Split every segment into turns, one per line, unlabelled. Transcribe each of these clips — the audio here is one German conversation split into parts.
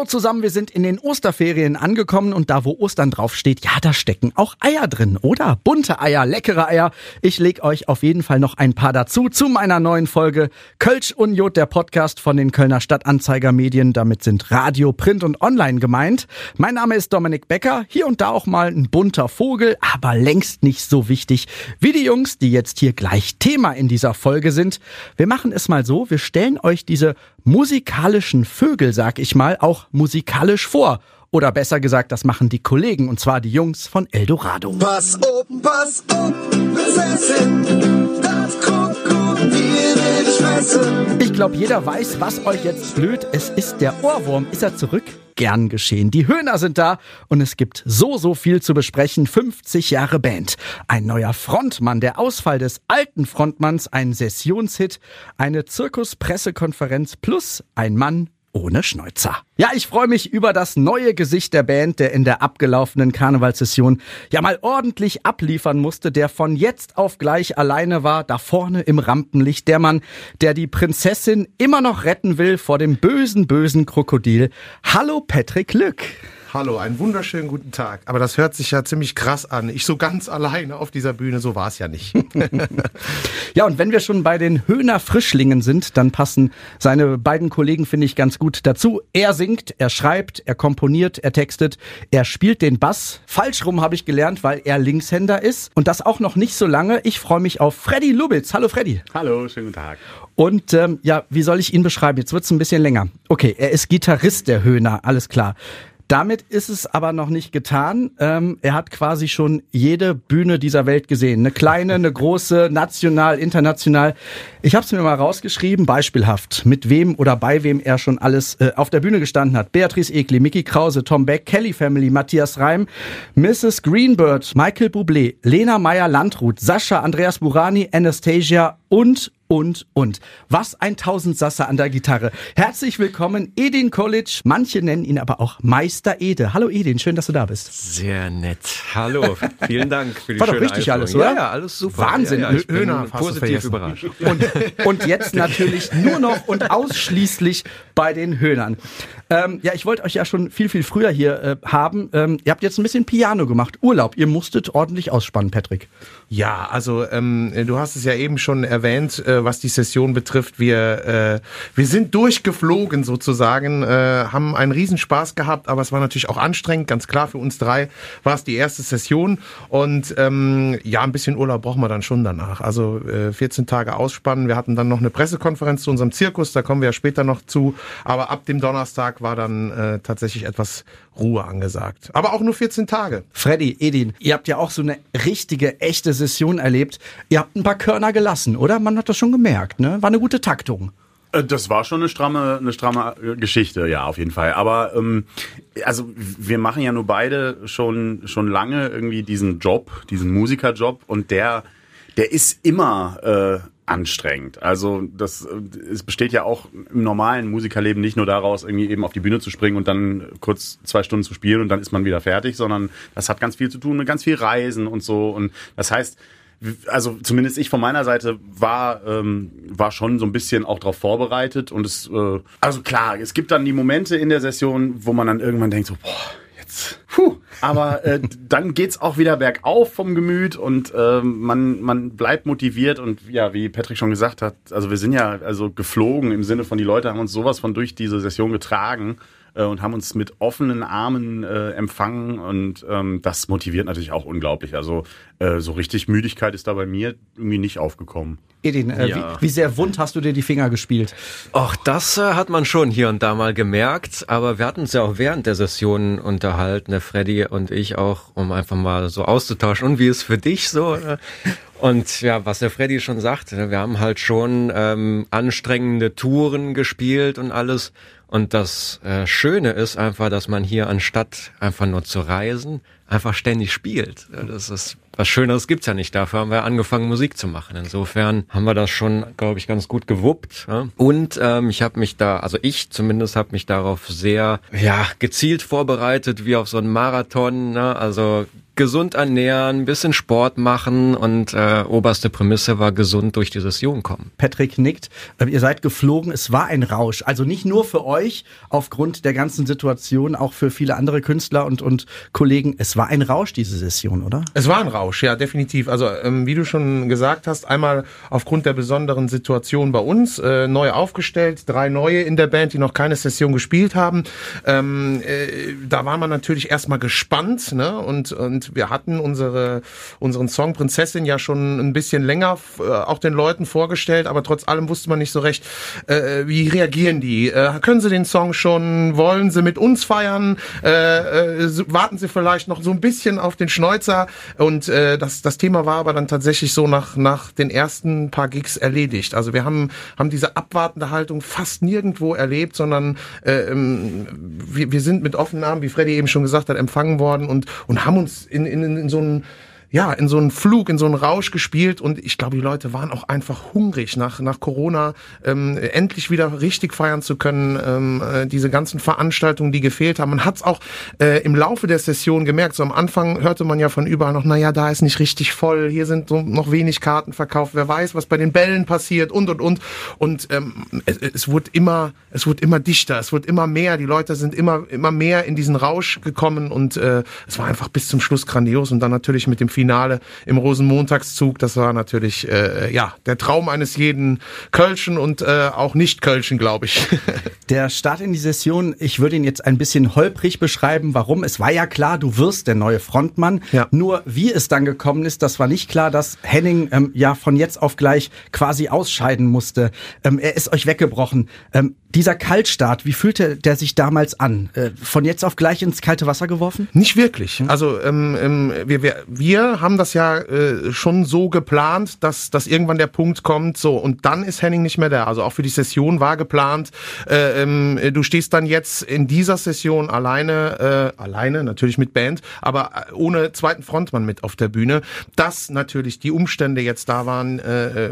Hallo zusammen, wir sind in den Osterferien angekommen und da, wo Ostern draufsteht, ja, da stecken auch Eier drin, oder? Bunte Eier, leckere Eier. Ich leg euch auf jeden Fall noch ein paar dazu zu meiner neuen Folge Kölsch Unjot, der Podcast von den Kölner Stadtanzeiger Medien. Damit sind Radio, Print und Online gemeint. Mein Name ist Dominik Becker, hier und da auch mal ein bunter Vogel, aber längst nicht so wichtig wie die Jungs, die jetzt hier gleich Thema in dieser Folge sind. Wir machen es mal so, wir stellen euch diese musikalischen Vögel, sag ich mal, auch musikalisch vor. Oder besser gesagt, das machen die Kollegen, und zwar die Jungs von Eldorado.
Pass auf, pass auf, besessen, das Krokodil will dich fressen.
Ich glaube, jeder weiß, was euch jetzt blüht. Es ist der Ohrwurm. Ist er zurück? Gern geschehen. Die Höhner sind da und es gibt so, so viel zu besprechen. 50 Jahre Band. Ein neuer Frontmann, der Ausfall des alten Frontmanns, ein Sessionshit, eine Zirkuspressekonferenz plus ein Mann ohne Schnäuzer. Ja, ich freue mich über das neue Gesicht der Band, der in der abgelaufenen Karnevalssession ja mal ordentlich abliefern musste, der von jetzt auf gleich alleine war, da vorne im Rampenlicht, der Mann, der die Prinzessin immer noch retten will vor dem bösen, bösen Krokodil. Hallo Patrick Lück.
Hallo, einen wunderschönen guten Tag. Aber das hört sich ja ziemlich krass an. Ich so ganz alleine auf dieser Bühne, so war es ja nicht.
ja, und wenn wir schon bei den Höhner Frischlingen sind, dann passen seine beiden Kollegen, finde ich, ganz gut dazu. Er singt, er schreibt, er komponiert, er textet, er spielt den Bass. Falsch rum habe ich gelernt, weil er Linkshänder ist. Und das auch noch nicht so lange. Ich freue mich auf Freddy Lubitz. Hallo Freddy.
Hallo, schönen guten Tag.
Und ähm, ja, wie soll ich ihn beschreiben? Jetzt wird's ein bisschen länger. Okay, er ist Gitarrist der Höhner, alles klar. Damit ist es aber noch nicht getan. Ähm, er hat quasi schon jede Bühne dieser Welt gesehen. Eine kleine, eine große, national, international. Ich habe es mir mal rausgeschrieben, beispielhaft, mit wem oder bei wem er schon alles äh, auf der Bühne gestanden hat. Beatrice Egli, Mickey Krause, Tom Beck, Kelly Family, Matthias Reim, Mrs. Greenbird, Michael Bublé, Lena Meyer-Landrut, Sascha, Andreas Burani, Anastasia und und, und. Was ein Tausendsasser an der Gitarre. Herzlich willkommen, Edin College. Manche nennen ihn aber auch Meister Ede. Hallo Edin, schön, dass du da bist.
Sehr nett. Hallo, vielen Dank für die
War doch richtig alles, oder?
Ja, ja, alles super.
Wahnsinn.
Ja, ja, ich bin
Höhner,
positiv überrascht.
Und, und jetzt natürlich nur noch und ausschließlich bei den Höhnern. Ähm, ja, ich wollte euch ja schon viel, viel früher hier äh, haben. Ähm, ihr habt jetzt ein bisschen Piano gemacht. Urlaub. Ihr musstet ordentlich ausspannen, Patrick.
Ja, also ähm, du hast es ja eben schon erwähnt, äh, was die Session betrifft. Wir, äh, wir sind durchgeflogen sozusagen, äh, haben einen Riesenspaß gehabt, aber es war natürlich auch anstrengend, ganz klar für uns drei war es die erste Session und ähm, ja, ein bisschen Urlaub brauchen wir dann schon danach. Also äh, 14 Tage ausspannen. Wir hatten dann noch eine Pressekonferenz zu unserem Zirkus, da kommen wir ja später noch zu. Aber ab dem Donnerstag war dann äh, tatsächlich etwas Ruhe angesagt. Aber auch nur 14 Tage.
Freddy, Edin, ihr habt ja auch so eine richtige, echte Session erlebt. Ihr habt ein paar Körner gelassen, oder? Man hat das schon gemerkt, ne? War eine gute Taktung.
Äh, Das war schon eine stramme, eine stramme äh, Geschichte, ja, auf jeden Fall. Aber ähm, also wir machen ja nur beide schon schon lange irgendwie diesen Job, diesen Musikerjob, und der der ist immer äh, anstrengend. Also das äh, es besteht ja auch im normalen Musikerleben nicht nur daraus, irgendwie eben auf die Bühne zu springen und dann kurz zwei Stunden zu spielen und dann ist man wieder fertig, sondern das hat ganz viel zu tun mit ganz viel Reisen und so. Und das heißt, also zumindest ich von meiner Seite war ähm, war schon so ein bisschen auch darauf vorbereitet und es äh, also klar es gibt dann die Momente in der Session wo man dann irgendwann denkt so boah jetzt. Puh. Aber äh, dann geht's auch wieder bergauf vom Gemüt und äh, man man bleibt motiviert und ja wie Patrick schon gesagt hat also wir sind ja also geflogen im Sinne von die Leute haben uns sowas von durch diese Session getragen äh, und haben uns mit offenen Armen äh, empfangen und ähm, das motiviert natürlich auch unglaublich. Also äh, so richtig Müdigkeit ist da bei mir irgendwie nicht aufgekommen.
Edin, äh,
Ja.
wie, wie sehr wund hast du dir die Finger gespielt?
Ach, das äh, hat man schon hier und da mal gemerkt, aber wir hatten uns ja auch während der Session unterhalten, der Freddy und ich auch, um einfach mal so auszutauschen. Und wie ist für dich so? äh? Und ja, was der Freddy schon sagte, wir haben halt schon ähm, anstrengende Touren gespielt und alles. Und das äh, Schöne ist einfach, dass man hier anstatt einfach nur zu reisen, einfach ständig spielt. Das ist was Schöneres gibt's ja nicht. Dafür haben wir angefangen, Musik zu machen. Insofern haben wir das schon, glaube ich, ganz gut gewuppt. Und ähm, ich habe mich da, also ich zumindest habe mich darauf sehr ja gezielt vorbereitet, wie auf so einen Marathon. Ne? Also gesund ernähren, ein bisschen Sport machen und äh, oberste Prämisse war gesund durch die Session kommen.
Patrick nickt. Ähm, Ihr seid geflogen. Es war ein Rausch. Also nicht nur für euch aufgrund der ganzen Situation, auch für viele andere Künstler und, und Kollegen. Es war ein Rausch, diese Session, oder?
Es war ein Rausch, ja, definitiv. Also ähm, wie du schon gesagt hast, einmal aufgrund der besonderen Situation bei uns, äh, neu aufgestellt, drei neue in der Band, die noch keine Session gespielt haben. Ähm, äh, da war man natürlich erstmal gespannt, ne? Und, und wir hatten unsere, unseren Song Prinzessin ja schon ein bisschen länger äh, auch den Leuten vorgestellt, aber trotz allem wusste man nicht so recht, äh, wie reagieren die. Äh, können sie den Song schon? Wollen sie mit uns feiern? Äh, äh, warten sie vielleicht noch so ein bisschen auf den Schnäuzer? Und äh, das, das Thema war aber dann tatsächlich so nach, nach den ersten paar Gigs erledigt. Also wir haben, haben diese abwartende Haltung fast nirgendwo erlebt, sondern äh, ähm, wir, wir sind mit offenen Armen, wie Freddy eben schon gesagt hat, empfangen worden und, und haben uns in, in, in so einen ja, in so einen Flug, in so einen Rausch gespielt und ich glaube, die Leute waren auch einfach hungrig nach, nach Corona, ähm, endlich wieder richtig feiern zu können, ähm, äh, diese ganzen Veranstaltungen, die gefehlt haben. Man hat es auch äh, im Laufe der Session gemerkt, so am Anfang hörte man ja von überall noch, naja, da ist nicht richtig voll, hier sind so noch wenig Karten verkauft, wer weiß, was bei den Bällen passiert und und und und ähm, es, es wurde immer, es wurde immer dichter, es wurde immer mehr, die Leute sind immer, immer mehr in diesen Rausch gekommen und äh, es war einfach bis zum Schluss grandios und dann natürlich mit dem Finale im Rosenmontagszug, das war natürlich äh, ja der Traum eines jeden Kölschen und äh, auch nicht Kölschen, glaube ich.
Der Start in die Session, ich würde ihn jetzt ein bisschen holprig beschreiben. Warum? Es war ja klar, du wirst der neue Frontmann.
Ja.
Nur wie es dann gekommen ist, das war nicht klar, dass Henning ähm, ja von jetzt auf gleich quasi ausscheiden musste. Ähm, er ist euch weggebrochen. Ähm, dieser Kaltstart, wie fühlte der sich damals an? Äh, von jetzt auf gleich ins kalte Wasser geworfen?
Nicht wirklich. Also ähm, ähm, wir, wir, haben das ja äh, schon so geplant, dass, dass irgendwann der Punkt kommt, so und dann ist Henning nicht mehr da. Also auch für die Session war geplant, äh, ähm, du stehst dann jetzt in dieser Session alleine, äh, alleine, natürlich mit Band, aber äh, ohne zweiten Frontmann mit auf der Bühne. Dass natürlich die Umstände jetzt da waren, äh, äh,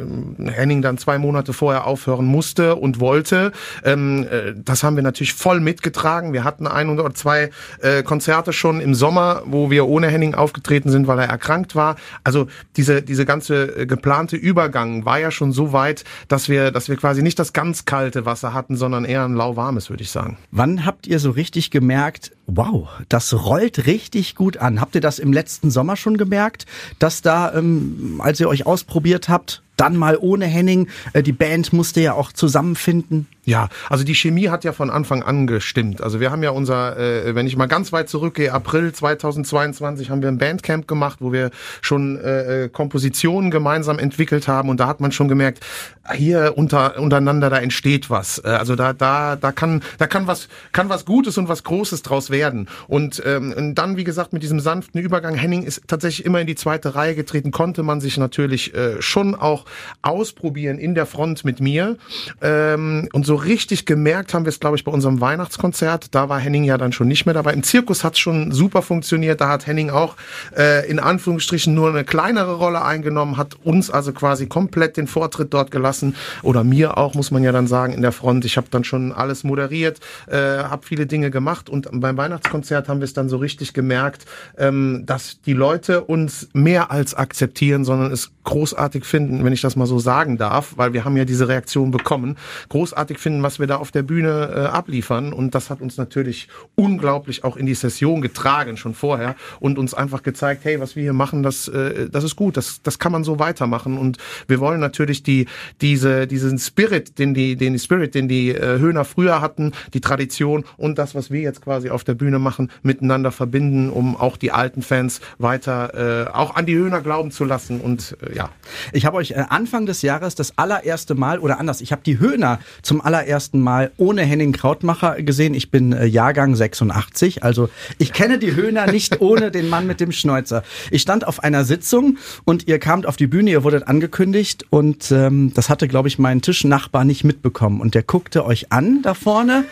Henning dann zwei Monate vorher aufhören musste und wollte, ähm, äh, das haben wir natürlich voll mitgetragen. Wir hatten ein oder zwei äh, Konzerte schon im Sommer, wo wir ohne Henning aufgetreten sind, weil er erkrankt war. Also diese diese ganze äh, geplante Übergang war ja schon so weit, dass wir dass wir quasi nicht das ganz kalte Wasser hatten, sondern eher ein lauwarmes, würde ich sagen.
Wann habt ihr so richtig gemerkt, wow, das rollt richtig gut an? Habt ihr das im letzten Sommer schon gemerkt, dass da, ähm, als ihr euch ausprobiert habt, dann mal ohne Henning, äh, die Band musste ja auch zusammenfinden?
Ja, also die Chemie hat ja von Anfang an gestimmt. Also wir haben ja unser, äh, wenn ich mal ganz weit zurückgehe, April 2022 haben wir ein Bandcamp gemacht, wo wir schon äh, äh, Kompositionen gemeinsam entwickelt haben und da hat man schon gemerkt, hier unter, untereinander da entsteht was. Äh, also da da da kann da kann was kann was Gutes und was Großes draus werden. Und, ähm, und dann wie gesagt mit diesem sanften Übergang Henning ist tatsächlich immer in die zweite Reihe getreten, konnte man sich natürlich äh, schon auch ausprobieren in der Front mit mir ähm, und so richtig gemerkt haben wir es, glaube ich, bei unserem Weihnachtskonzert. Da war Henning ja dann schon nicht mehr dabei. Im Zirkus hat es schon super funktioniert. Da hat Henning auch äh, in Anführungsstrichen nur eine kleinere Rolle eingenommen, hat uns also quasi komplett den Vortritt dort gelassen. Oder mir auch, muss man ja dann sagen, in der Front. Ich habe dann schon alles moderiert, äh, habe viele Dinge gemacht und beim Weihnachtskonzert haben wir es dann so richtig gemerkt, ähm, dass die Leute uns mehr als akzeptieren, sondern es großartig finden, wenn ich das mal so sagen darf, weil wir haben ja diese Reaktion bekommen, großartig finden, was wir da auf der Bühne äh, abliefern. Und das hat uns natürlich unglaublich auch in die Session getragen schon vorher und uns einfach gezeigt, hey, was wir hier machen, das äh, das ist gut, das das kann man so weitermachen. Und wir wollen natürlich die diese diesen Spirit, den die den Spirit, den die äh, Höhner früher hatten, die Tradition und das, was wir jetzt quasi auf der Bühne machen, miteinander verbinden, um auch die alten Fans weiter äh, auch an die Höhner glauben zu lassen. Und äh, ja.
Ich habe euch äh, Anfang des Jahres das allererste Mal, oder anders, ich habe die Höhner zum allerersten Mal ohne Henning Krautmacher gesehen. Ich bin äh, Jahrgang 86, also ich kenne die Höhner nicht ohne den Mann mit dem Schnäuzer. Ich stand auf einer Sitzung und ihr kamt auf die Bühne, ihr wurdet angekündigt und ähm, das hatte, glaube ich, mein Tischnachbar nicht mitbekommen. Und der guckte euch an da vorne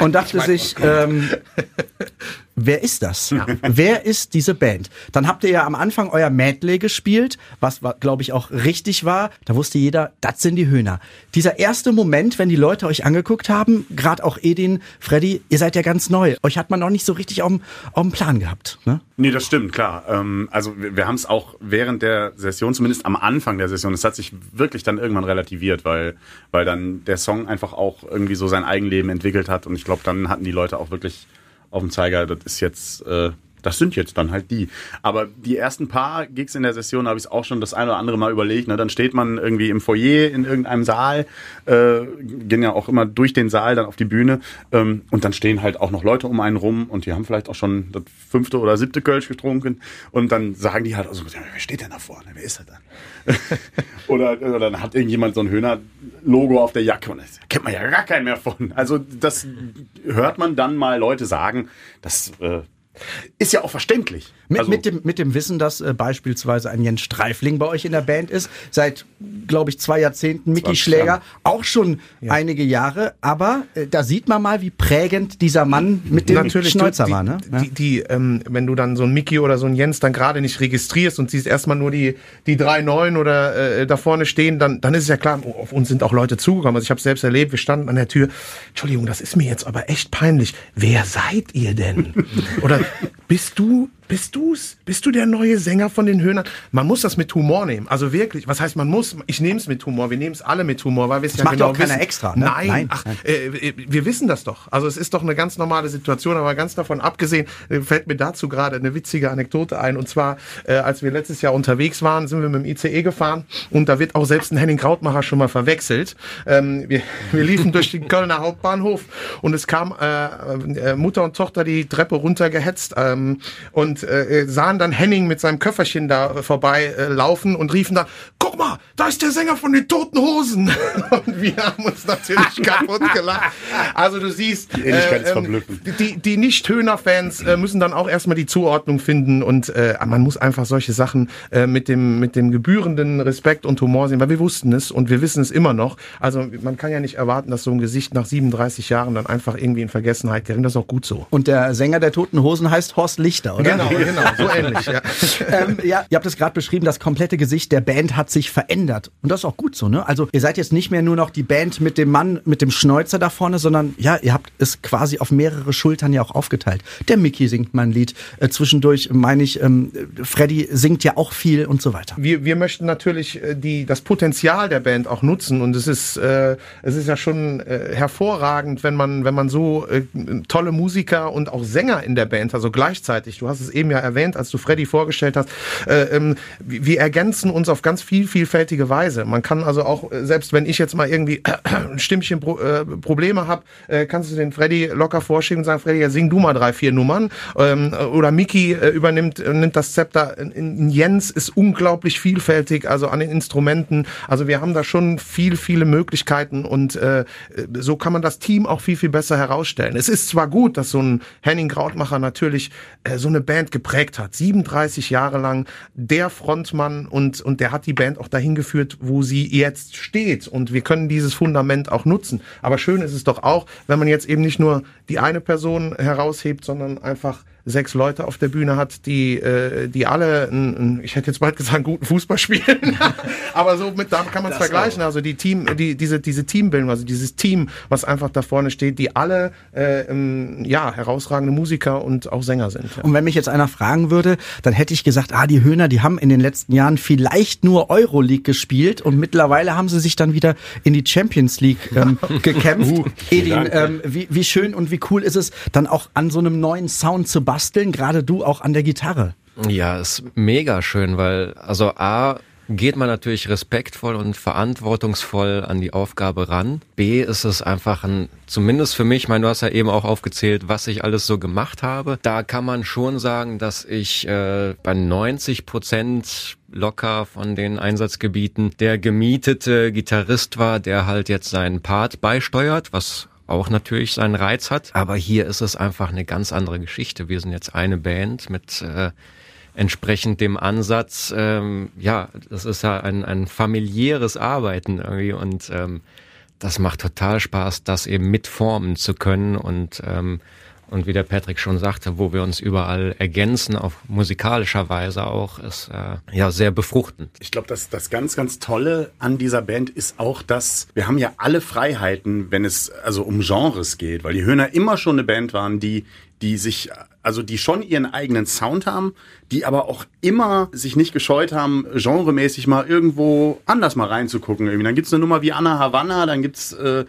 und dachte sich, ähm, wer ist das? Wer ist diese Band? Dann habt ihr ja am Anfang euer Medley gespielt, was, glaube ich, auch richtig war. Da wusste jeder, das sind die Höhner. Dieser erste Moment, wenn die Leute euch angeguckt haben, gerade auch Edin, Freddy, ihr seid ja ganz neu. Euch hat man noch nicht so richtig auf dem, auf dem Plan gehabt. Ne?
Nee, das stimmt, klar. Ähm, also wir, wir haben es auch während der Session, zumindest am Anfang der Session, es hat sich wirklich dann irgendwann relativiert, weil, weil dann der Song einfach auch irgendwie so sein Eigenleben entwickelt hat und ich glaube, dann hatten die Leute auch wirklich auf dem Zeiger, das ist jetzt, äh, das sind jetzt dann halt die. Aber die ersten paar Gigs in der Session habe ich auch schon das eine oder andere Mal überlegt. Ne? Dann steht man irgendwie im Foyer in irgendeinem Saal, äh, gehen ja auch immer durch den Saal dann auf die Bühne ähm, und dann stehen halt auch noch Leute um einen rum und die haben vielleicht auch schon das fünfte oder siebte Kölsch getrunken und dann sagen die halt, also, wer steht denn da vorne? Wer ist er dann? oder, oder dann hat irgendjemand so ein Höhner-Logo auf der Jacke und da kennt man ja gar keinen mehr von. Also das hört man dann mal Leute sagen, das äh, ist ja auch verständlich.
Mit,
Also-
mit, dem, mit dem Wissen, dass äh, beispielsweise ein Jens Streifling bei euch in der Band ist, seit, glaube ich, zwei Jahrzehnten, Micky
20
Schläger,
Jahre.
auch schon einige Jahre, aber äh, da sieht man mal, wie prägend dieser Mann mit dem Schnäuzer
die,
war. Ne? Ja.
Die, die, ähm, wenn du dann so ein Mickey oder so ein Jens dann gerade nicht registrierst und siehst erstmal nur die, die drei Neuen oder äh, da vorne stehen, dann, dann ist es ja klar, oh, auf uns sind auch Leute zugekommen. Also ich habe selbst erlebt, wir standen an der Tür. Entschuldigung, das ist mir jetzt aber echt peinlich. Wer seid ihr denn? oder bist du, bist du's? Bist du der neue Sänger von den Höhnern? Man muss das mit Humor nehmen. Also wirklich, was heißt man muss? Ich nehme es mit Humor. Wir nehmen es alle mit Humor, weil wir es ja
macht
genau
auch keiner
wissen.
extra, ne?
Nein,
Nein,
ach,
nein.
äh, äh, wir wissen das doch. Also es ist doch eine ganz normale Situation, aber ganz davon abgesehen, äh, fällt mir dazu gerade eine witzige Anekdote ein. Und zwar, äh, als wir letztes Jahr unterwegs waren, sind wir mit dem ICE gefahren und da wird auch selbst ein Henning Krautmacher schon mal verwechselt. Ähm, wir, wir liefen durch den Kölner Hauptbahnhof und es kam äh, äh, Mutter und Tochter die Treppe runtergehetzt ähm, und äh, sahen dann Henning mit seinem Köfferchen da vorbei äh, laufen und riefen dann, guck mal, da ist der Sänger von den Toten Hosen. und wir haben uns natürlich kaputt gelacht. Also du siehst,
ist verblüffend.
die, die Nicht-Höhner-Fans äh, müssen dann auch erstmal die Zuordnung finden und äh, man muss einfach solche Sachen äh, mit, dem, mit dem gebührenden Respekt und Humor sehen, weil wir wussten es und wir wissen es immer noch. Also man kann ja nicht erwarten, dass so ein Gesicht nach 37 Jahren dann einfach irgendwie in Vergessenheit gerät. Das ist auch gut so.
Und der Sänger der Toten Hosen heißt Horst Lichter, oder?
Genau, genau, so ähnlich. Ja.
ähm, ja, ihr habt es gerade beschrieben, das komplette Gesicht der Band hat sich verändert. Und das ist auch gut so, ne? Also ihr seid jetzt nicht mehr nur noch die Band mit dem Mann mit dem Schnäuzer da vorne, sondern ja, ihr habt es quasi auf mehrere Schultern ja auch aufgeteilt. Der Mickey singt mal ein Lied. Äh, zwischendurch meine ich, ähm, Freddy singt ja auch viel und so weiter.
wir, wir möchten natürlich äh, die, das Potenzial der Band auch nutzen und es ist, äh, es ist ja schon äh, hervorragend, wenn man, wenn man so äh, tolle Musiker und auch Sänger in der Band, also gleichzeitig, du hast es eben ja erwähnt, als du Freddy vorgestellt hast, äh, ähm, wir ergänzen uns auf ganz viel, vielfältige Weise. Man kann also auch, äh, selbst wenn ich jetzt mal irgendwie ein Stimmchen Pro, äh, Probleme habe, äh, kannst du den Freddy locker vorschieben und sagen, Freddy, ja, sing du mal drei, vier Nummern. Ähm, oder Miki äh, übernimmt äh, nimmt das Zepter. In, in Jens ist unglaublich vielfältig, also an den Instrumenten. Also wir haben da schon viel, viele Möglichkeiten und äh, so kann man das Team auch viel, viel besser herausstellen. Es ist zwar gut, dass so ein Henning Krautmacher natürlich äh, so eine Band geprägt hat, 37 Jahre lang der Frontmann und, und der hat die Band auch dahin geführt, wo sie jetzt steht und wir können dieses Fundament auch nutzen. Aber schön ist es doch auch, wenn man jetzt eben nicht nur die eine Person heraushebt, sondern einfach sechs Leute auf der Bühne hat, die, äh, die alle, n, ich hätte jetzt bald gesagt, guten Fußball spielen, aber so mit, da kann man es vergleichen. Also die Team, die, diese, diese Teambildung, also dieses Team, was einfach da vorne steht, die alle, äh, ähm, ja, herausragende Musiker und auch Sänger sind. Ja.
Und wenn mich jetzt einer fragen würde, dann hätte ich gesagt, ah, die Höhner, die haben in den letzten Jahren vielleicht nur Euroleague gespielt und mittlerweile haben sie sich dann wieder in die Champions League ähm, gekämpft. Edin, ähm, wie, wie schön und wie cool ist es, dann auch an so einem neuen Sound zu basteln, gerade du auch an der Gitarre.
Ja, ist mega schön, weil also A geht man natürlich respektvoll und verantwortungsvoll an die Aufgabe ran. B ist es einfach ein, zumindest für mich, ich meine, du hast ja eben auch aufgezählt, was ich alles so gemacht habe. Da kann man schon sagen, dass ich äh, bei 90 Prozent locker von den Einsatzgebieten der gemietete Gitarrist war, der halt jetzt seinen Part beisteuert, was auch natürlich seinen Reiz hat. Aber hier ist es einfach eine ganz andere Geschichte. Wir sind jetzt eine Band mit äh, entsprechend dem Ansatz, ähm, ja, das ist ja ein, ein familiäres Arbeiten irgendwie und ähm, das macht total Spaß, das eben mitformen zu können und ähm, Und wie der Patrick schon sagte, wo wir uns überall ergänzen, auf musikalischer Weise auch, ist äh, ja sehr befruchtend.
Ich glaube, das, das ganz, ganz Tolle an dieser Band ist auch, dass wir haben ja alle Freiheiten, wenn es also um Genres geht, weil die Höhner immer schon eine Band waren, die die sich, also die schon ihren eigenen Sound haben, die aber auch immer sich nicht gescheut haben, genremäßig mal irgendwo anders mal reinzugucken. Irgendwie. Dann gibt's eine Nummer wie Anna Havanna, dann gibt's äh,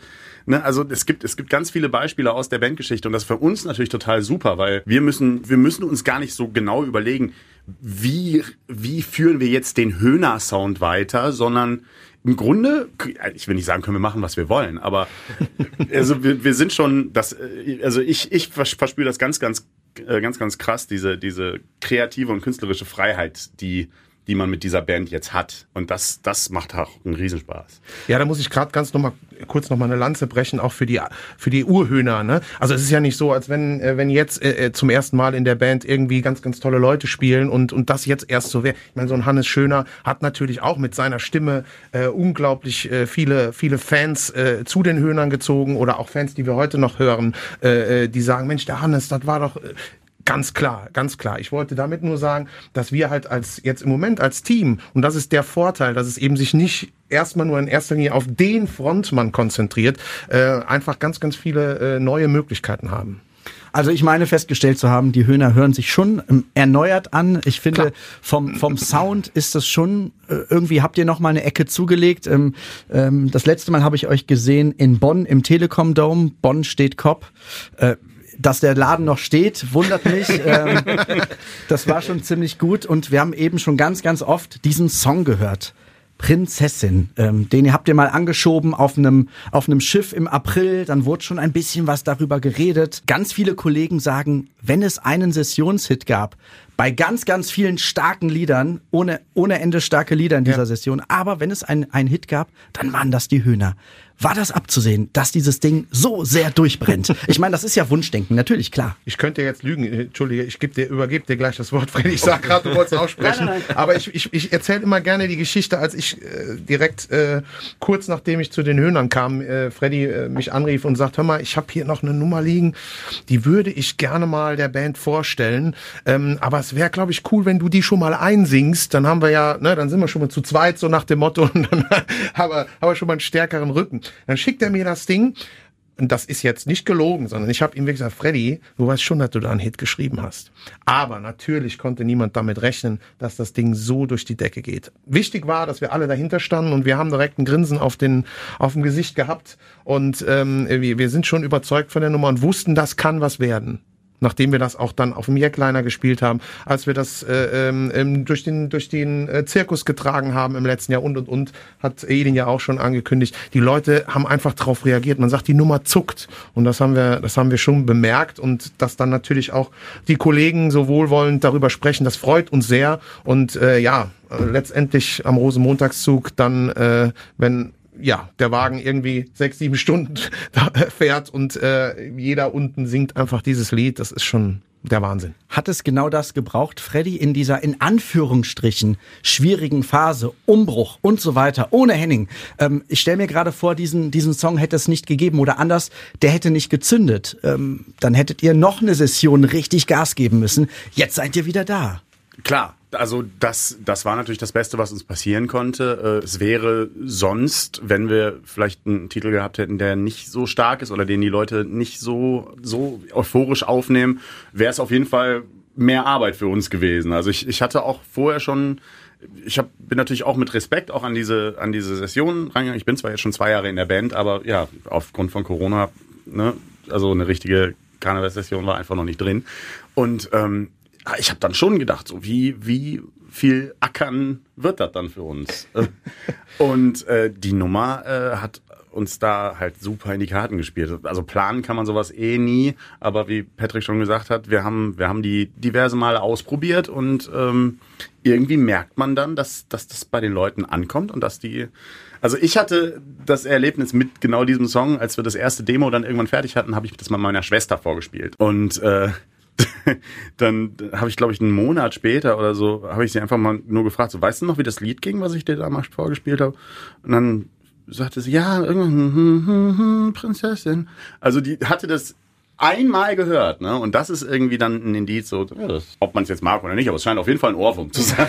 Ne, also es gibt es gibt ganz viele Beispiele aus der Bandgeschichte und das ist für uns natürlich total super, weil wir müssen wir müssen uns gar nicht so genau überlegen, wie wie führen wir jetzt den Höhner Sound weiter, sondern im Grunde, ich will nicht sagen, können wir machen, was wir wollen, aber also wir, wir sind schon, das, also ich, ich verspüre das ganz, ganz, äh, ganz, ganz krass, diese, diese kreative und künstlerische Freiheit, die die man mit dieser Band jetzt hat. Und das, das macht auch einen Riesenspaß.
Ja, da muss ich gerade ganz noch mal kurz noch mal eine Lanze brechen, auch für die für die Urhöhner. Ne? Also es ist ja nicht so, als wenn äh, wenn jetzt äh, zum ersten Mal in der Band irgendwie ganz ganz tolle Leute spielen und und das jetzt erst so wäre. Ich meine, so ein Hannes Schöner hat natürlich auch mit seiner Stimme äh, unglaublich äh, viele viele Fans äh, zu den Höhnern gezogen oder auch Fans, die wir heute noch hören, äh, äh die sagen, Mensch, der Hannes, das war doch äh, Ganz klar, ganz klar. Ich wollte damit nur sagen, dass wir halt als jetzt im Moment als Team, und das ist der Vorteil, dass es eben sich nicht erstmal nur in erster Linie auf den Frontmann konzentriert, äh, einfach ganz, ganz viele äh, neue Möglichkeiten haben.
Also ich meine festgestellt zu haben, die Höhner hören sich schon ähm, erneuert an. Ich finde vom vom Sound ist das schon äh, irgendwie habt ihr noch mal eine Ecke zugelegt. Ähm, ähm, das letzte Mal habe ich euch gesehen in Bonn im Telekom Dome. Bonn steht Kopf. Dass der Laden noch steht, wundert mich. ähm, das war schon ziemlich gut und wir haben eben schon ganz, ganz oft diesen Song gehört. Prinzessin. Ähm, den habt ihr mal angeschoben auf einem, auf einem Schiff im April. Dann wurde schon ein bisschen was darüber geredet. Ganz viele Kollegen sagen, wenn es einen Sessionshit gab, bei ganz, ganz vielen starken Liedern, ohne, ohne Ende starke Lieder in dieser ja. Session, aber wenn es einen, einen Hit gab, dann waren das die Höhner war das abzusehen, dass dieses Ding so sehr durchbrennt. Ich meine, das ist ja Wunschdenken, natürlich, klar.
Ich könnte jetzt lügen, Entschuldige, ich gebe dir, übergebe dir gleich das Wort, Freddy. Ich sag gerade, du wolltest aussprechen. Nein, nein, nein. Aber ich, ich, ich erzähle immer gerne die Geschichte, als ich äh, direkt äh, kurz nachdem ich zu den Höhnern kam, äh, Freddy äh, mich anrief und sagt, hör mal, ich habe hier noch eine Nummer liegen, die würde ich gerne mal der Band vorstellen. Ähm, aber es wäre, glaube ich, cool, wenn du die schon mal einsingst. Dann haben wir ja, ne, dann sind wir schon mal zu zweit, so nach dem Motto, und dann haben wir, haben wir schon mal einen stärkeren Rücken. Dann schickt er mir das Ding. Und das ist jetzt nicht gelogen, sondern ich habe ihm gesagt, Freddy, du weißt schon, dass du da einen Hit geschrieben hast. Aber natürlich konnte niemand damit rechnen, dass das Ding so durch die Decke geht. Wichtig war, dass wir alle dahinter standen und wir haben direkt ein Grinsen auf, den, auf dem Gesicht gehabt. Und ähm, wir, wir sind schon überzeugt von der Nummer und wussten, das kann was werden nachdem wir das auch dann auf dem Jackliner gespielt haben, als wir das äh, ähm, durch den durch den äh, Zirkus getragen haben im letzten Jahr und und und hat Edin ja auch schon angekündigt. Die Leute haben einfach darauf reagiert. Man sagt, die Nummer zuckt und das haben wir das haben wir schon bemerkt und dass dann natürlich auch die Kollegen so wohlwollend darüber sprechen, das freut uns sehr und äh, ja letztendlich am Rosenmontagszug dann, äh, wenn ja, der Wagen irgendwie sechs, sieben Stunden fährt und äh, jeder unten singt einfach dieses Lied. Das ist schon der Wahnsinn.
Hat es genau das gebraucht, Freddy, in dieser in Anführungsstrichen schwierigen Phase, Umbruch und so weiter, ohne Henning? Ähm, ich stelle mir gerade vor, diesen, diesen Song hätte es nicht gegeben oder anders, der hätte nicht gezündet. Ähm, dann hättet ihr noch eine Session richtig Gas geben müssen. Jetzt seid ihr wieder da.
Klar, also das, das war natürlich das Beste, was uns passieren konnte. Äh, es wäre sonst, wenn wir vielleicht einen Titel gehabt hätten, der nicht so stark ist oder den die Leute nicht so, so euphorisch aufnehmen, wäre es auf jeden Fall mehr Arbeit für uns gewesen. Also ich, ich hatte auch vorher schon ich hab, bin natürlich auch mit Respekt auch an diese an diese Session reingegangen. Ich bin zwar jetzt schon zwei Jahre in der Band, aber ja, aufgrund von Corona, ne, also eine richtige Karnevalssession war einfach noch nicht drin. Und ähm, ich habe dann schon gedacht, so wie, wie viel Ackern wird das dann für uns? und äh, die Nummer äh, hat uns da halt super in die Karten gespielt. Also planen kann man sowas eh nie, aber wie Patrick schon gesagt hat, wir haben, wir haben die diverse Male ausprobiert und ähm, irgendwie merkt man dann, dass, dass das bei den Leuten ankommt und dass die. Also ich hatte das Erlebnis mit genau diesem Song, als wir das erste Demo dann irgendwann fertig hatten, habe ich das mal meiner Schwester vorgespielt. Und äh, dann habe ich, glaube ich, einen Monat später oder so, habe ich sie einfach mal nur gefragt, so, weißt du noch, wie das Lied ging, was ich dir damals vorgespielt habe? Und dann sagte sie, ja, irgendwann, hm, hm, hm, hm, Prinzessin. Also die hatte das einmal gehört, ne? Und das ist irgendwie dann ein Indiz, so, ja, das, ob man es jetzt mag oder nicht, aber es scheint auf jeden Fall ein Ohrwurm zu sein.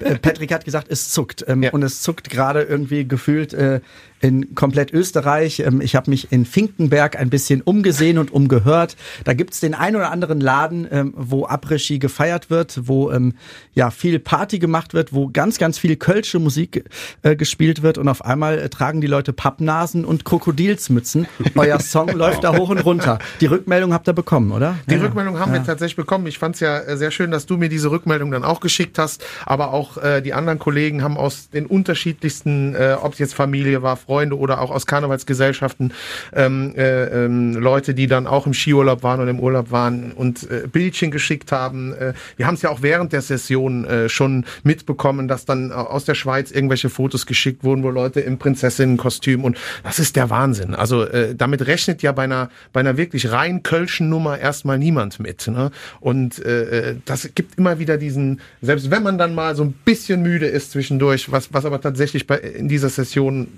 Äh, Patrick hat gesagt, es zuckt. Ähm, Und es zuckt gerade irgendwie gefühlt äh, in komplett Österreich. Ähm, ich habe mich in Finkenberg ein bisschen umgesehen und umgehört. Da gibt's den ein oder anderen Laden, ähm, wo Après-Ski gefeiert wird, wo ähm, ja viel Party gemacht wird, wo ganz, ganz viel kölsche Musik äh, gespielt wird und auf einmal äh, tragen die Leute Pappnasen und Krokodilsmützen. Euer Song läuft da hoch und runter. Die Rückmeldung habt ihr bekommen, oder?
Die
Ja.
Rückmeldung haben wir tatsächlich bekommen. Ich fand es ja äh, sehr schön, dass du mir diese Rückmeldung dann auch geschickt hast. Aber auch äh, die anderen Kollegen haben aus den unterschiedlichsten, äh, ob es jetzt Familie war, Freunde oder auch aus Karnevalsgesellschaften, ähm, äh, ähm, Leute, die dann auch im Skiurlaub waren und im Urlaub waren und äh, Bildchen geschickt haben. Äh, wir haben es ja auch während der Session äh, schon mitbekommen, dass dann äh, aus der Schweiz irgendwelche Fotos geschickt wurden, wo Leute im Prinzessinnenkostüm und das ist der Wahnsinn. Also äh, damit rechnet ja bei einer bei einer wirklich rein kölschen Nummer erstmal niemand mit. Ne? Und äh, äh, das gibt immer wieder diesen, selbst wenn man dann mal so ein bisschen müde ist zwischendurch, was was aber tatsächlich bei in dieser Session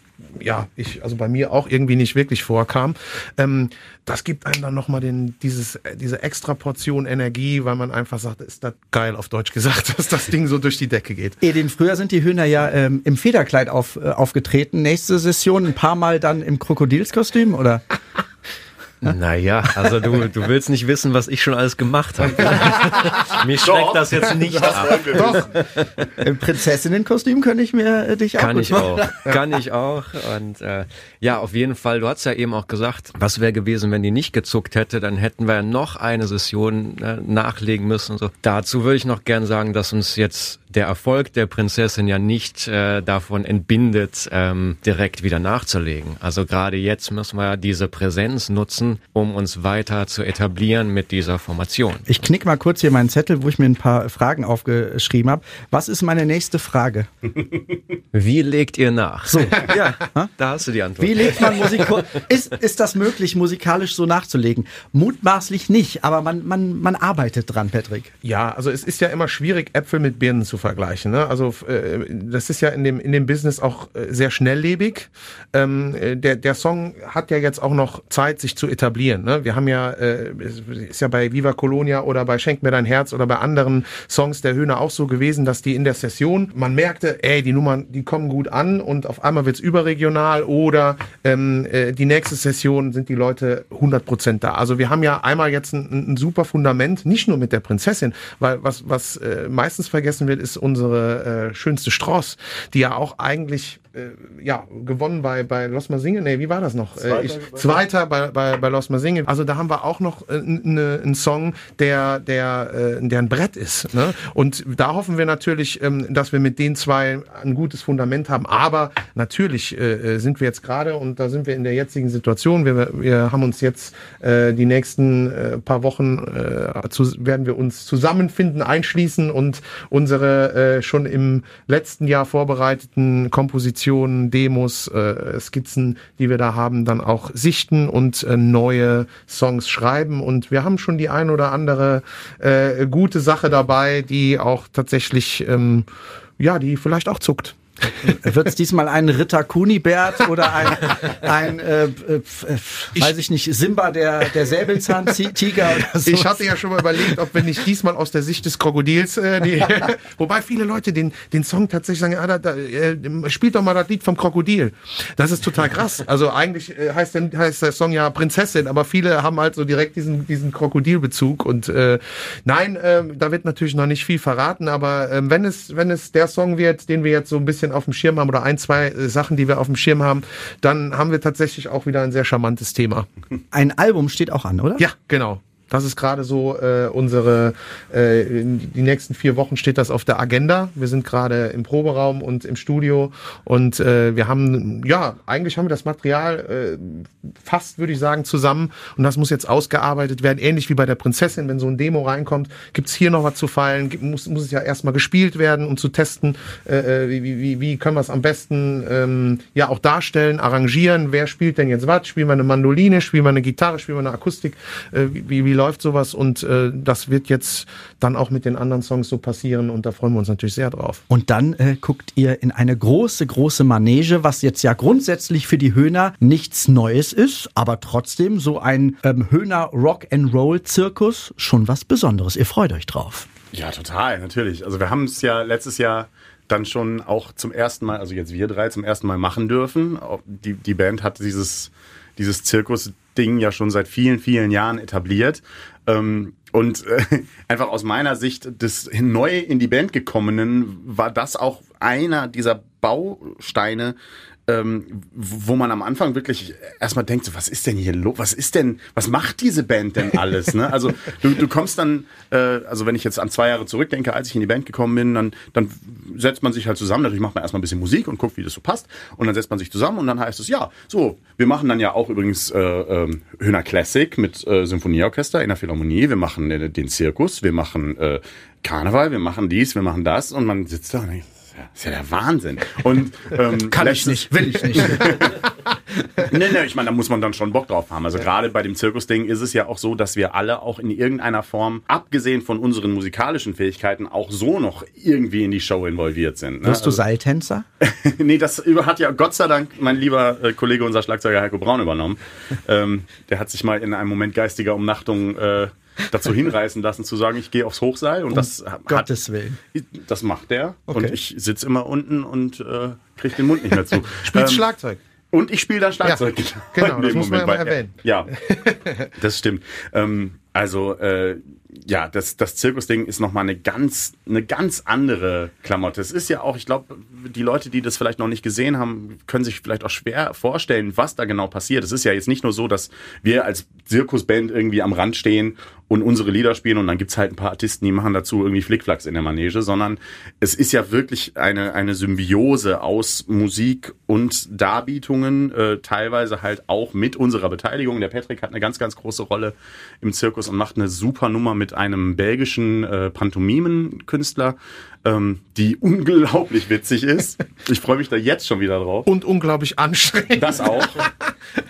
ja ich also bei mir auch irgendwie nicht wirklich vorkam. Ähm, das gibt einem dann nochmal den, dieses, äh, diese extra Portion Energie, weil man einfach sagt, ist das geil auf Deutsch gesagt, dass das Ding so durch die Decke geht.
Edin, früher sind die Hühner ja ähm, im Federkleid auf, äh, aufgetreten. Nächste Session ein paar Mal dann im Krokodilskostüm, oder?
Naja, also du, du willst nicht wissen, was ich schon alles gemacht habe. Mich schreckt das jetzt nicht ab.
Doch,
Im Prinzessinnenkostüm könnte ich mir äh, dich auch
Kann ich auch. Kann ich auch. Und äh, ja, auf jeden Fall, du hast ja eben auch gesagt, was wäre gewesen, wenn die nicht gezuckt hätte, dann hätten wir ja noch eine Session äh, nachlegen müssen. und So. Dazu würde ich noch gern sagen, dass uns jetzt der Erfolg der Prinzessin ja nicht äh, davon entbindet, ähm, direkt wieder nachzulegen. Also gerade jetzt müssen wir ja diese Präsenz nutzen, um uns weiter zu etablieren mit dieser Formation.
Ich knick mal kurz hier meinen Zettel, wo ich mir ein paar Fragen aufgeschrieben habe. Was ist meine nächste Frage?
Wie legt ihr nach? So, ja, da hast du die Antwort.
Wie legt man Musik? Ist, ist das möglich, musikalisch so nachzulegen? Mutmaßlich nicht, aber man, man, man arbeitet dran, Patrick.
Ja, also es ist ja immer schwierig, Äpfel mit Birnen zu vergleichen. Ne? Also äh, das ist ja in dem, in dem Business auch äh, sehr schnelllebig. Ähm, äh, der, der Song hat ja jetzt auch noch Zeit, sich zu etablieren. Ne? Wir haben ja, äh, ist ja bei Viva Colonia oder bei Schenk mir dein Herz oder bei anderen Songs der Höhner auch so gewesen, dass die in der Session, man merkte, ey, die Nummern, die kommen gut an und auf einmal wird's überregional oder ähm, äh, die nächste Session sind die Leute 100% da. Also wir haben ja einmal jetzt ein, ein super Fundament, nicht nur mit der Prinzessin, weil was, was äh, meistens vergessen wird, ist unsere äh, schönste Strauß, die ja auch eigentlich ja gewonnen bei bei Los Mal Singen. Nee, wie war das noch? Zweiter, äh, ich, Zweiter bei, bei, bei Los Mal Singen. Also da haben wir auch noch äh, ne, einen Song, der der äh, der ein Brett ist. Ne? Und da hoffen wir natürlich, ähm, dass wir mit den zwei ein gutes Fundament haben. Aber natürlich äh, sind wir jetzt gerade und da sind wir in der jetzigen Situation. Wir, wir haben uns jetzt äh, die nächsten äh, paar Wochen äh, zu, werden wir uns zusammenfinden, einschließen und unsere äh, schon im letzten Jahr vorbereiteten Kompositionen, Demos, äh, Skizzen, die wir da haben, dann auch sichten und äh, neue Songs schreiben. Und wir haben schon die ein oder andere äh, gute Sache dabei, die auch tatsächlich, ähm, ja, die vielleicht auch zuckt.
Wird es diesmal ein Ritter Kunibert oder ein, ein äh, äh, weiß ich nicht, Simba der, der Säbelzahntiger oder so?
Ich hatte ja schon mal überlegt, ob wir nicht diesmal aus der Sicht des Krokodils, äh, die, wobei viele Leute den, den Song tatsächlich sagen, ah, da, da, äh, spielt doch mal das Lied vom Krokodil. Das ist total krass. Also eigentlich äh, heißt, der, heißt der Song ja Prinzessin, aber viele haben halt so direkt diesen, diesen Krokodilbezug und äh, nein, äh, da wird natürlich noch nicht viel verraten, aber äh, wenn es, wenn es der Song wird, den wir jetzt so ein bisschen auf dem Schirm haben oder ein, zwei äh, Sachen, die wir auf dem Schirm haben, dann haben wir tatsächlich auch wieder ein sehr charmantes Thema.
Ein Album steht auch an, oder?
Ja, genau. Das ist gerade so äh, unsere, äh, die nächsten vier Wochen steht das auf der Agenda. Wir sind gerade im Proberaum und im Studio und äh, wir haben, ja, eigentlich haben wir das Material äh, fast, würde ich sagen, zusammen und das muss jetzt ausgearbeitet werden, ähnlich wie bei der Prinzessin, wenn so ein Demo reinkommt, gibt's hier noch was zu feilen, muss, muss es ja erstmal gespielt werden, um zu testen, äh, äh, wie, wie, wie, können wir es am besten ähm, ja auch darstellen, arrangieren, wer spielt denn jetzt was, spielen wir eine Mandoline, spielen wir eine Gitarre, spielen wir eine Akustik, äh, wie, wie läuft sowas und äh, das wird jetzt dann auch mit den anderen Songs so passieren und da freuen wir uns natürlich sehr drauf.
Und dann äh, guckt ihr in eine große, große Manege, was jetzt ja grundsätzlich für die Höhner nichts Neues ist, aber trotzdem so ein ähm, Höhner Rock-and-Roll Zirkus schon was Besonderes. Ihr freut euch drauf.
Ja, total, natürlich. Also wir haben es ja letztes Jahr dann schon auch zum ersten Mal, also jetzt wir drei zum ersten Mal machen dürfen. Die, die Band hat dieses, dieses Zirkus-Ding ja schon seit vielen, vielen Jahren etabliert. Ähm, und äh, einfach aus meiner Sicht des neu in die Band gekommenen war das auch einer dieser Bausteine, ähm, wo man am Anfang wirklich erstmal denkt, so, was ist denn hier los? Was ist denn, was macht diese Band denn alles? Ne? Also du, du kommst dann, äh, also wenn ich jetzt an zwei Jahre zurückdenke, als ich in die Band gekommen bin, dann, dann setzt man sich halt zusammen. Natürlich macht man erstmal ein bisschen Musik und guckt, wie das so passt. Und dann setzt man sich zusammen und dann heißt es, ja, so, wir machen dann ja auch übrigens äh, ähm, Höhner Classic mit äh, Symphonieorchester in der Philharmonie. Wir machen äh, den Zirkus, wir machen äh, Karneval, wir machen dies, wir machen das. Und man sitzt da und denkt, das ist ja der Wahnsinn. Und ähm,
Kann ich nicht, will ich nicht.
Nee, nee, ich meine, da muss man dann schon Bock drauf haben. Also gerade bei dem Zirkusding ist es ja auch so, dass wir alle auch in irgendeiner Form, abgesehen von unseren musikalischen Fähigkeiten, auch so noch irgendwie in die Show involviert sind. Ne?
Wirst du Seiltänzer?
nee, das hat ja Gott sei Dank mein lieber äh, Kollege, unser Schlagzeuger Heiko Braun übernommen. ähm, der hat sich mal in einem Moment geistiger Umnachtung äh, dazu hinreißen lassen, zu sagen, ich gehe aufs Hochseil und das hat,
Gottes Willen.
das macht der.
Okay.
Und ich sitze immer unten und äh, kriege den Mund nicht mehr zu.
Spielst
Ähm,
Schlagzeug.
Und ich spiele dann Schlagzeug.
Ja, genau, das muss man ja mal erwähnen.
Ja, das stimmt. Ähm, also äh, ja, das, das Zirkusding ist nochmal eine ganz, eine ganz andere Klamotte. Es ist ja auch, ich glaube, die Leute, die das vielleicht noch nicht gesehen haben, können sich vielleicht auch schwer vorstellen, was da genau passiert. Es ist ja jetzt nicht nur so, dass wir als Zirkusband irgendwie am Rand stehen und unsere Lieder spielen und dann gibt's halt ein paar Artisten, die machen dazu irgendwie Flickflacks in der Manege, sondern es ist ja wirklich eine, eine Symbiose aus Musik und Darbietungen, äh, teilweise halt auch mit unserer Beteiligung. Der Patrick hat eine ganz, ganz große Rolle im Zirkus und macht eine super Nummer mit einem belgischen äh, Pantomimenkünstler, ähm, die unglaublich witzig ist. Ich freue mich da jetzt schon wieder drauf.
Und unglaublich anstrengend.
Das auch.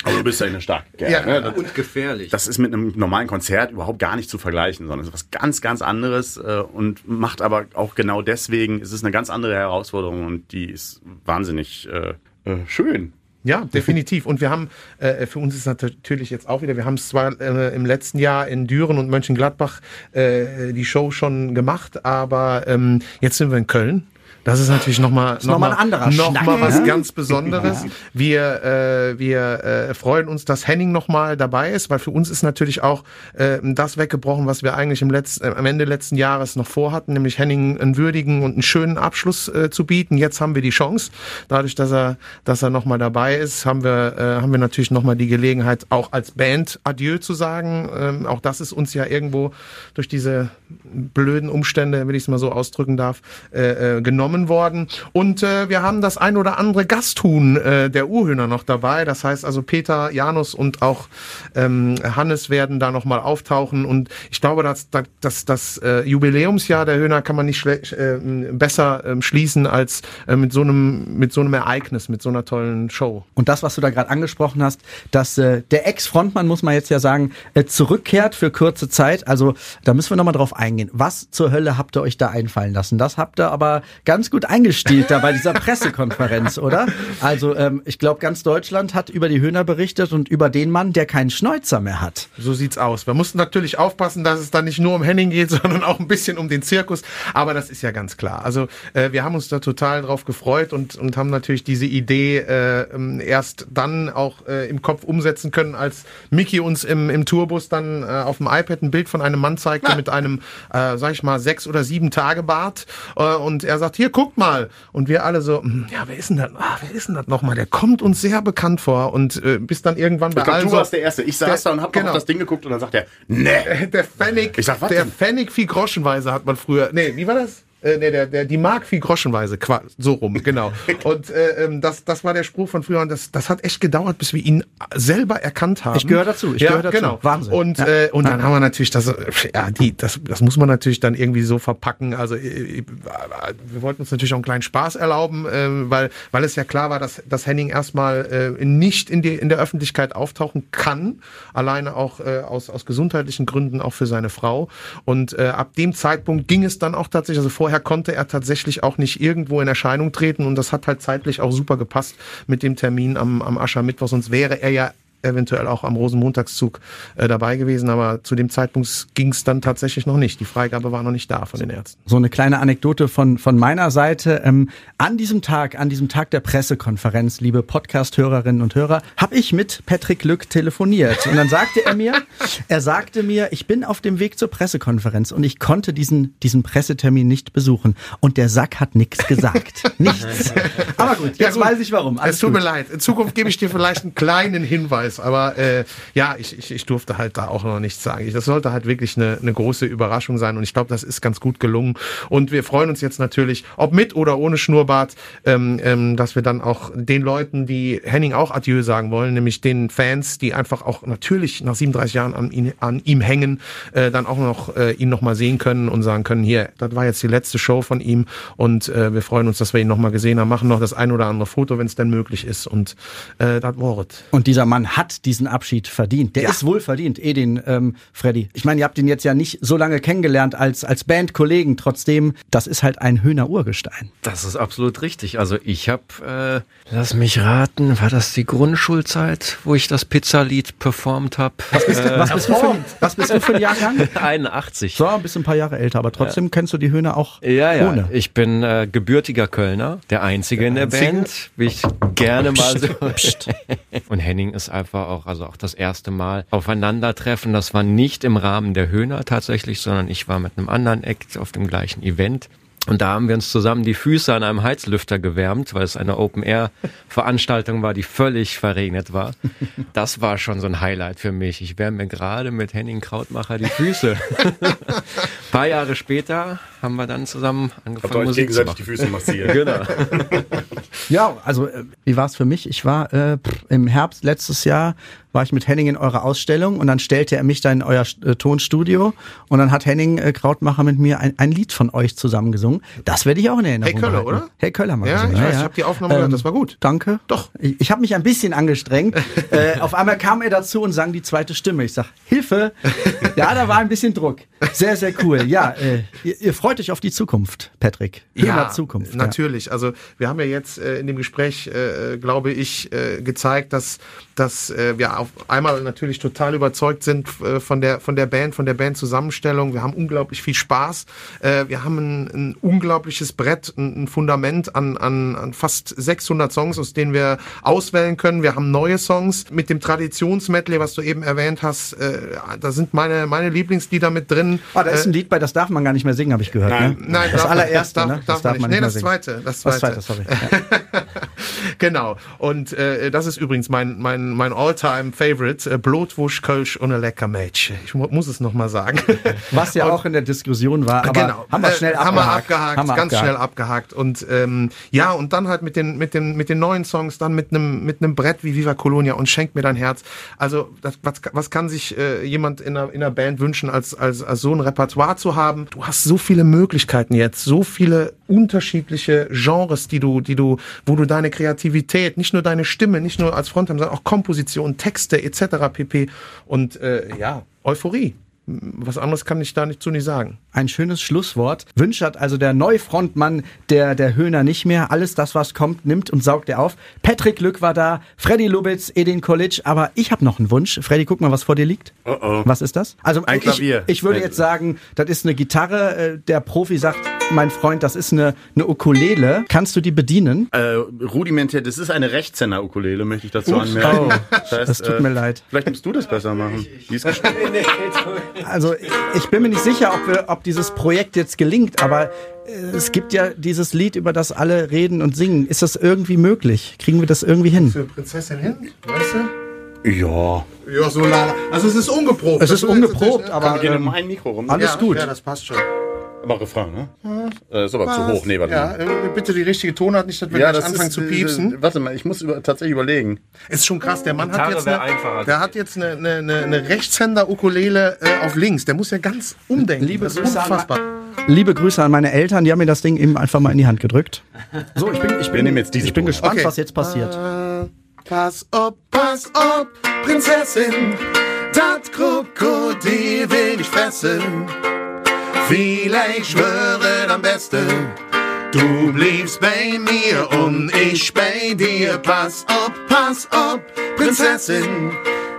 Aber du bist ja eine starke Kerl.
Ja,
ne?
Und gefährlich.
das ist mit einem normalen Konzert überhaupt gar nicht zu vergleichen, sondern es ist was ganz, ganz anderes äh, und macht aber auch genau deswegen, es ist eine ganz andere Herausforderung und die ist wahnsinnig äh, äh, schön.
Ja, definitiv. Und wir haben, äh, für uns ist natürlich jetzt auch wieder, wir haben es zwar äh, im letzten Jahr in Düren und Mönchengladbach äh, die Show schon gemacht, aber ähm, jetzt sind wir in Köln. Das ist natürlich nochmal
noch mal ein anderer
noch
Schnack,
mal was
ne?
ganz Besonderes. Wir, äh, wir äh, freuen uns, dass Henning nochmal dabei ist, weil für uns ist natürlich auch äh, das weggebrochen, was wir eigentlich im letzten, äh, am Ende letzten Jahres noch vorhatten, nämlich Henning einen würdigen und einen schönen Abschluss äh, zu bieten. Jetzt haben wir die Chance, dadurch, dass er, dass er nochmal dabei ist, haben wir, äh, haben wir natürlich nochmal die Gelegenheit, auch als Band Adieu zu sagen. Ähm, auch das ist uns ja irgendwo durch diese blöden Umstände, wenn ich es mal so ausdrücken darf, äh, äh, genommen worden. Und äh, wir haben das ein oder andere Gasthuhn äh, der Urhöhner noch dabei. Das heißt also Peter, Janus und auch ähm, Hannes werden da nochmal auftauchen. Und ich glaube, dass das, das, das äh, Jubiläumsjahr der Höhner kann man nicht äh, besser ähm, schließen als äh, mit so einem mit so einem Ereignis, mit so einer tollen Show.
Und das, was du da gerade angesprochen hast, dass äh, der Ex-Frontmann, muss man jetzt ja sagen, äh, zurückkehrt für kurze Zeit. Also da müssen wir nochmal drauf eingehen. Was zur Hölle habt ihr euch da einfallen lassen? Das habt ihr aber ganz gut eingestielt da bei dieser Pressekonferenz, oder? Also ähm, ich glaube, ganz Deutschland hat über die Höhner berichtet und über den Mann, der keinen Schnäuzer mehr hat.
So sieht's aus. Wir mussten natürlich aufpassen, dass es da nicht nur um Henning geht, sondern auch ein bisschen um den Zirkus. Aber das ist ja ganz klar. Also äh, wir haben uns da total drauf gefreut und, und haben natürlich diese Idee äh, ähm, erst dann auch äh, im Kopf umsetzen können, als Mickey uns im, im Tourbus dann äh, auf dem iPad ein Bild von einem Mann zeigte mit einem, äh, sag ich mal, sechs oder sieben Tage Bart. Äh, und er sagt, hier, guckt mal. Und wir alle so, "Hm, ja, wer ist denn das? Ah, wer ist denn das nochmal? Der kommt uns sehr bekannt vor. Und äh, bis dann irgendwann bei
Ich glaube,
allen
du
so-
warst der Erste. Ich saß da und hab
genau.
auf das Ding geguckt und dann sagt er, nee.
Der Pfennig,
Ich sag, was
der
denn?
Pfennig viel groschenweise hat man früher. Nee, wie war das? Äh, nee, der, der, die Mark viel groschenweise, so rum, genau. Und äh, ähm, das, das war der Spruch von früher und das, das hat echt gedauert, bis wir ihn selber erkannt haben.
Ich gehöre dazu, ich
ja,
gehöre dazu.
Genau.
Wahnsinn.
Und,
Ja.
äh, und dann haben wir natürlich das, äh, ja, die, das, das muss man natürlich dann irgendwie so verpacken. Also äh, äh, wir wollten uns natürlich auch einen kleinen Spaß erlauben, äh, weil, weil es ja klar war, dass, dass Henning erstmal äh, nicht in, die, in der Öffentlichkeit auftauchen kann, alleine auch äh, aus, aus gesundheitlichen Gründen auch für seine Frau. Und äh, ab dem Zeitpunkt ging es dann auch tatsächlich, also vorher konnte er tatsächlich auch nicht irgendwo in Erscheinung treten und das hat halt zeitlich auch super gepasst mit dem Termin am, am Aschermittwoch, sonst wäre er ja eventuell auch am Rosenmontagszug äh, dabei gewesen, aber zu dem Zeitpunkt ging es dann tatsächlich noch nicht. Die Freigabe war noch nicht da von den Ärzten.
So eine kleine Anekdote von, von meiner Seite. Ähm, an diesem Tag, an diesem Tag der Pressekonferenz, liebe Podcast-Hörerinnen und Hörer, habe ich mit Patrick Lück telefoniert. Und dann sagte er mir, er sagte mir, ich bin auf dem Weg zur Pressekonferenz und ich konnte diesen, diesen Pressetermin nicht besuchen. Und der Sack hat nichts gesagt. nichts. Aber gut, jetzt
gut.
weiß ich warum. Alles
es tut
gut.
mir leid. In Zukunft gebe ich dir vielleicht einen kleinen Hinweis, aber äh, ja, ich, ich, ich durfte halt da auch noch nichts sagen. Das sollte halt wirklich eine, eine große Überraschung sein und ich glaube, das ist ganz gut gelungen. Und wir freuen uns jetzt natürlich, ob mit oder ohne Schnurrbart, ähm, ähm, dass wir dann auch den Leuten, die Henning auch Adieu sagen wollen, nämlich den Fans, die einfach auch natürlich nach 37 Jahren an, ihn, an ihm hängen, äh, dann auch noch äh, ihn noch mal sehen können und sagen können, hier, das war jetzt die letzte Show von ihm und äh, wir freuen uns, dass wir ihn noch mal gesehen haben, machen noch das ein oder andere Foto, wenn es denn möglich ist und äh, das war's.
Und dieser Mann hat diesen Abschied verdient. Der
Ja.
ist wohl verdient, Edin, ähm, Freddy. Ich meine, ihr habt ihn jetzt ja nicht so lange kennengelernt als, als Bandkollegen. Trotzdem, das ist halt ein Höhner Urgestein.
Das ist absolut richtig. Also ich habe, äh, lass mich raten, war das die Grundschulzeit, wo ich das Pizzalied performt habe?
Was bist, du, was, bist du für, ein- was bist du für ein Jahrgang?
81.
So, bist ein paar Jahre älter, aber trotzdem kennst du die Höhner auch
Ja, ja.
ohne.
Ich bin äh, gebürtiger Kölner, der Einzige in der
Einzige?
Band, wie ich gerne mal so. Und Henning ist einfach auch, also auch das erste Mal aufeinandertreffen. Das war nicht im Rahmen der Höhner tatsächlich, sondern ich war mit einem anderen Act auf dem gleichen Event. Und da haben wir uns zusammen die Füße an einem Heizlüfter gewärmt, weil es eine Open-Air-Veranstaltung war, die völlig verregnet war. Das war schon so ein Highlight für mich. Ich wärme mir gerade mit Henning Krautmacher die Füße. Ein paar Jahre später haben wir dann zusammen
Habt
angefangen,
euch
Musik zu
gegenseitig die. Füße massiert.
Genau.
Ja, also äh, wie war es für mich? Ich war äh, im Herbst letztes Jahr war ich mit Henning in eurer Ausstellung und dann stellte er mich da in euer äh, Tonstudio und dann hat Henning äh, Krautmacher mit mir ein, ein Lied von euch zusammen gesungen. Das werde ich auch in Erinnerung
Hey Köller,
behalten.
oder?
Hey Köller mal
Ja, ich weiß, ich hab die Aufnahme gehört, das war gut.
Danke.
Doch.
Ich, ich habe mich ein bisschen angestrengt. äh, auf einmal kam er dazu und sang die zweite Stimme. Ich sag, Hilfe. Ja, da war ein bisschen Druck. Sehr, sehr cool. Ja, äh, ihr, ihr freut euch auf die Zukunft, Patrick. Höhner Zukunft. ja.
Natürlich. Also wir haben ja jetzt äh, in dem Gespräch, äh, glaube ich, äh, gezeigt, dass, dass äh, wir auf einmal natürlich total überzeugt sind äh, von der von der Band, von der Bandzusammenstellung. Wir haben unglaublich viel Spaß. Äh, wir haben ein, ein unglaubliches Brett, ein, ein Fundament an, an, an fast 600 Songs, aus denen wir auswählen können. Wir haben neue Songs mit dem Traditionsmedley, was du eben erwähnt hast. Äh, da sind meine meine Lieblingslieder mit drin.
Ah, da ist ein Lied bei, das darf man gar nicht mehr singen, habe ich gehört.
Nein,
ne?
Nein,
das
darf-
allererste,
darf,
ne?
darf, man nicht. Nee,
mehr
das zweite. Das
Das
zweite.
zweite, sorry. Ja.
genau. Und äh, das ist übrigens mein, mein, mein All-Time-Favorite. Äh, Blutwurst, Kölsch und ein lecker Mädchen. Ich mu muss es nochmal sagen.
Was ja auch in der Diskussion war, aber
genau.
haben wir schnell
äh, haben wir
abgehakt.
abgehakt,
Haben wir
ganz
abgehakt.
schnell abgehakt. Und ähm, ja, und dann halt mit den, mit den, mit den neuen Songs, dann mit einem mit einem Brett wie Viva Colonia und Schenk mir dein Herz. Also das, was, was kann sich äh, jemand in einer, in einer Band wünschen, als, als, als so ein Repertoire zu haben? Du hast so viele Möglichkeiten jetzt, so viele unterschiedliche Genres, die du, die du, wo du deine Kreativität, nicht nur deine Stimme, nicht nur als Frontman, sondern auch Komposition, Texte etc. pp. Und äh, ja, Euphorie. Was anderes kann ich da nicht zu nicht sagen.
Ein schönes Schlusswort. Wünscht hat also der Neufrontmann der, der Höhner nicht mehr. Alles das, was kommt, nimmt und saugt er auf. Patrick Lück war da, Freddy Lubitz, Edin Kolic. Aber ich habe noch einen Wunsch. Freddy, guck mal, was vor dir liegt.
Oh oh.
Was ist das? Also
Ein Klavier.
Ich, ich würde jetzt sagen, das ist eine Gitarre. Äh, Der Profi sagt, mein Freund, das ist eine, eine Ukulele. Kannst du die bedienen?
Äh, rudimentär, das ist eine Rechtshänder-Ukulele, möchte ich dazu anmerken.
Oh,
das, heißt,
das tut mir leid.
Vielleicht musst du das besser machen. Die ist gesch-
Also ich bin mir nicht sicher, ob, wir, ob dieses Projekt jetzt gelingt, aber äh, es gibt ja dieses Lied, über das alle reden und singen. Ist das irgendwie möglich? Kriegen wir das irgendwie hin?
Für Prinzessin hin, weißt du?
ja.
Ja, so lala. Also es ist ungeprobt.
Es ist ungeprobt,
natürlich-
aber
Gehen wir
ähm,
ein Mikro rum.
alles
ja,
gut.
Ja, das passt schon.
Aber Refrain, ne? Äh, ist aber zu hoch, nee, warte
Ja,
mal.
äh, bitte die richtige Tonart, nicht, dass wir
Ja,
gleich
das
anfangen
ist,
zu piepsen.
Äh, warte mal, ich muss über, tatsächlich überlegen.
Ist schon krass, der Mann hat jetzt eine, der hat jetzt eine, eine, eine, eine Rechtshänder-Ukulele äh, auf links. Der muss ja ganz umdenken.
Liebe
das ist
Grüße an-
unfassbar.
Liebe Grüße an meine Eltern, die haben mir das Ding eben einfach mal in die Hand gedrückt. So, ich bin, ich bin,
jetzt diese
ich bin gespannt,
Okay.
was jetzt passiert.
Äh, Pass auf, pass auf, Prinzessin, das Krokodil will dich fressen. Vielleicht schwöret am besten, du bliebst bei mir und ich bei dir. Pass auf, pass auf, Prinzessin,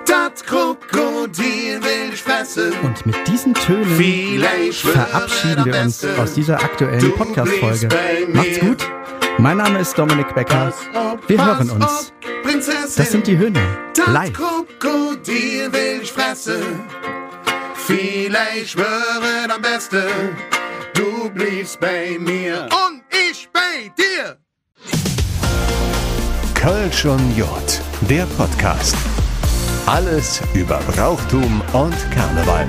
das Krokodil will dich fressen.
Und mit diesen Tönen verabschieden wir uns aus dieser aktuellen Podcast-Folge. Macht's gut. Mein Name ist Dominik Becker.
Pass auf,
Wir hören uns.
Prinzessin.
Das sind die Höhner.
Das
Live.
Krokodil will ich fressen. Vielleicht schwöret am besten, du bliebst bei mir und ich bei dir.
Kölsch und Jod, der Podcast. Alles über Brauchtum und Karneval.